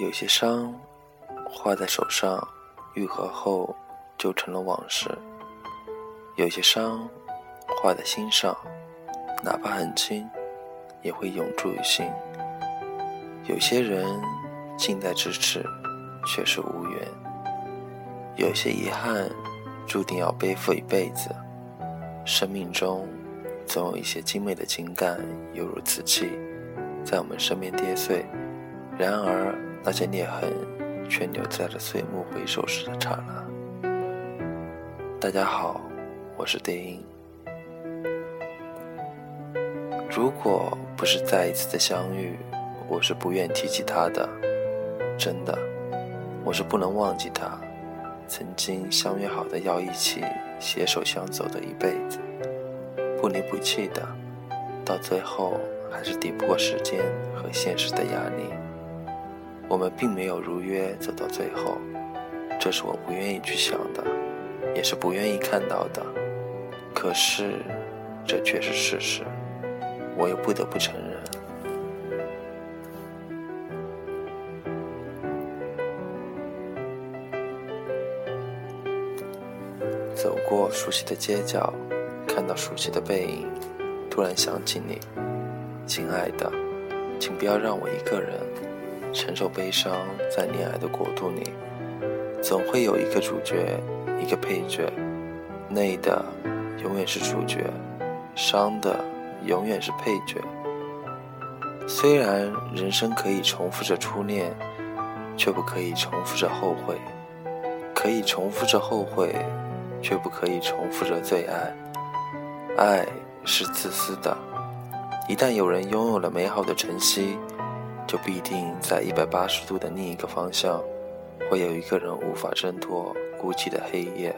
有些伤画在手上，愈合后就成了往事；有些伤画在心上，哪怕很轻，也会永驻于心。有些人近在咫尺，却是无缘；有些遗憾注定要背负一辈子。生命中总有一些精美的情感，犹如瓷器，在我们身边跌碎。然而，那些裂痕却留在了岁暮回首时的刹那。大家好，我是丁音。如果不是再一次的相遇，我是不愿提起他的。真的，我是不能忘记他，曾经相约好的要一起携手相走的一辈子，不离不弃的，到最后还是抵不过时间和现实的压力。我们并没有如约走到最后，这是我不愿意去想的，也是不愿意看到的。可是，这却是事实，我又不得不承认。走过熟悉的街角，看到熟悉的背影，突然想起你，亲爱的，请不要让我一个人。承受悲伤，在恋爱的国度里，总会有一个主角，一个配角。累的永远是主角，伤的永远是配角。虽然人生可以重复着初恋，却不可以重复着后悔；可以重复着后悔，却不可以重复着最爱。爱是自私的，一旦有人拥有了美好的晨曦。就必定在一百八十度的另一个方向，会有一个人无法挣脱孤寂的黑夜。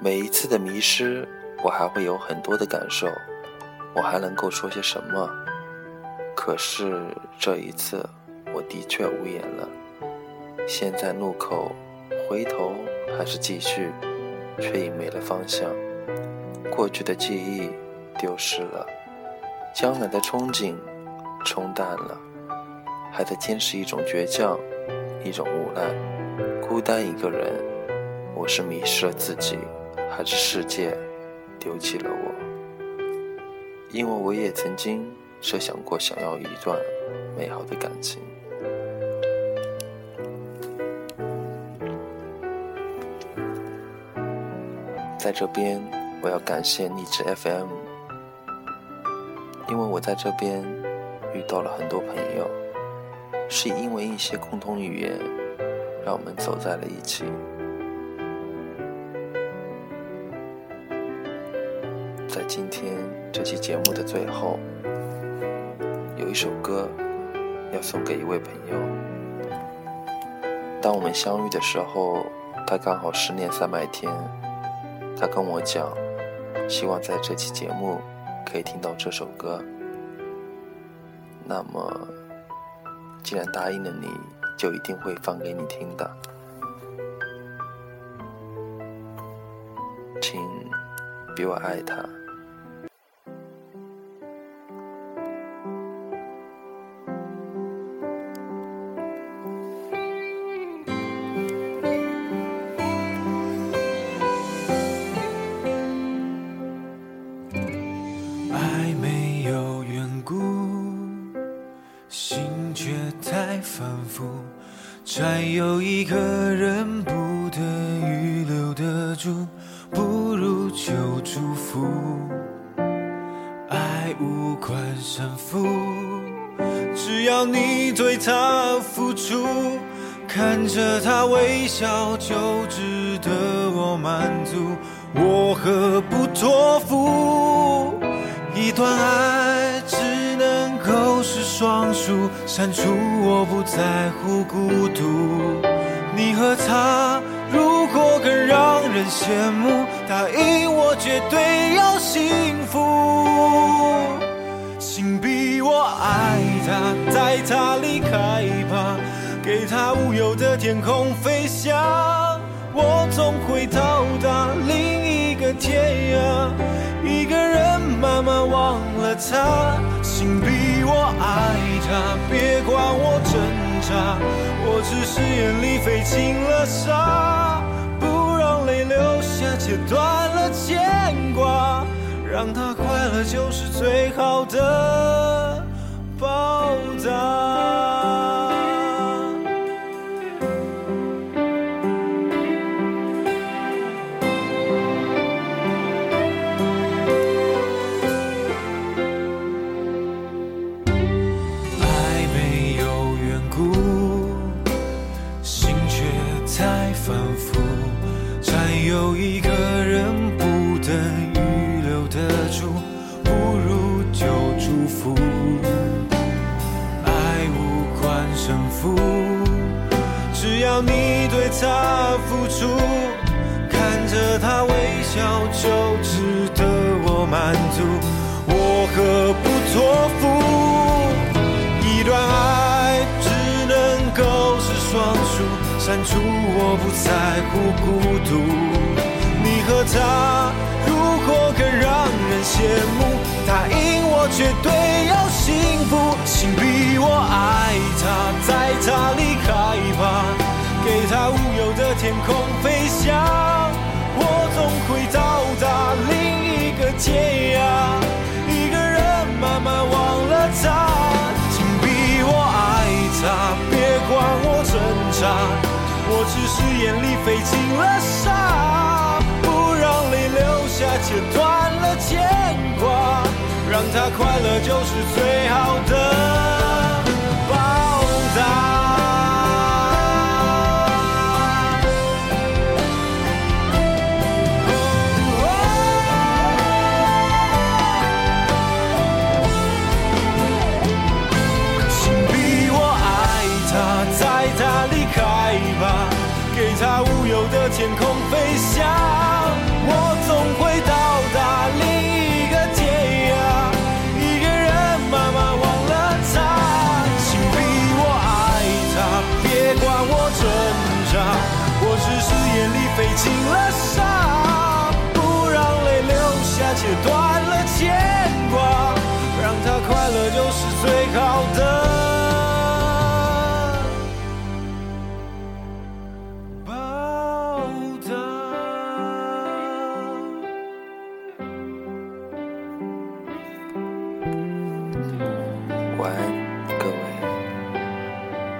每一次的迷失，我还会有很多的感受，我还能够说些什么？可是这一次，我的确无言了。现在路口，回头还是继续，却已没了方向。过去的记忆丢失了，将来的憧憬冲淡了。还在坚持一种倔强，一种无奈，孤单一个人。我是迷失了自己，还是世界丢弃了我？因为我也曾经设想过想要一段美好的感情。在这边，我要感谢荔枝 FM，因为我在这边遇到了很多朋友。是因为一些共同语言，让我们走在了一起。在今天这期节目的最后，有一首歌要送给一位朋友。当我们相遇的时候，他刚好失恋三百天。他跟我讲，希望在这期节目可以听到这首歌。那么。既然答应了你，就一定会放给你听的，请比我爱他。一个人不得预留得住，不如就祝福。爱无关胜负，只要你对他付出，看着他微笑就值得我满足。我何不托付一段爱只能够是？双数删除，我不在乎孤独。你和他如果更让人羡慕，答应我绝对要幸福。请逼我爱他，带他离开吧，给他无忧的天空飞翔。我总会到达另一个天涯，一个人慢慢忘了他。请逼我爱。他，别管，我真我只是眼里飞进了沙，不让泪流下，切断了牵挂，让他快乐就是最好的报答。有一个人不等预留的住，不如就祝福。爱无关胜负，只要你对他付出，看着他微笑就值得我满足。我何不托删除我不在乎孤独。你和他如果更让人羡慕，答应我绝对要幸福。请逼我爱他，在他离开吧，给他无忧的天空飞翔，我总会到达另一个天涯。一个人慢慢忘了他，请逼我爱他，别管我挣扎，我只是眼里飞进了沙，不让泪流下，切断了牵挂，让他快乐就是最好的。离开吧，给他无忧的天空飞翔。我总会到达另一个天涯，一个人慢慢忘了他。请比我爱他，别管我挣扎，我只是眼里飞进了沙，不让泪流下，切断了牵挂，让他快乐就是最好的。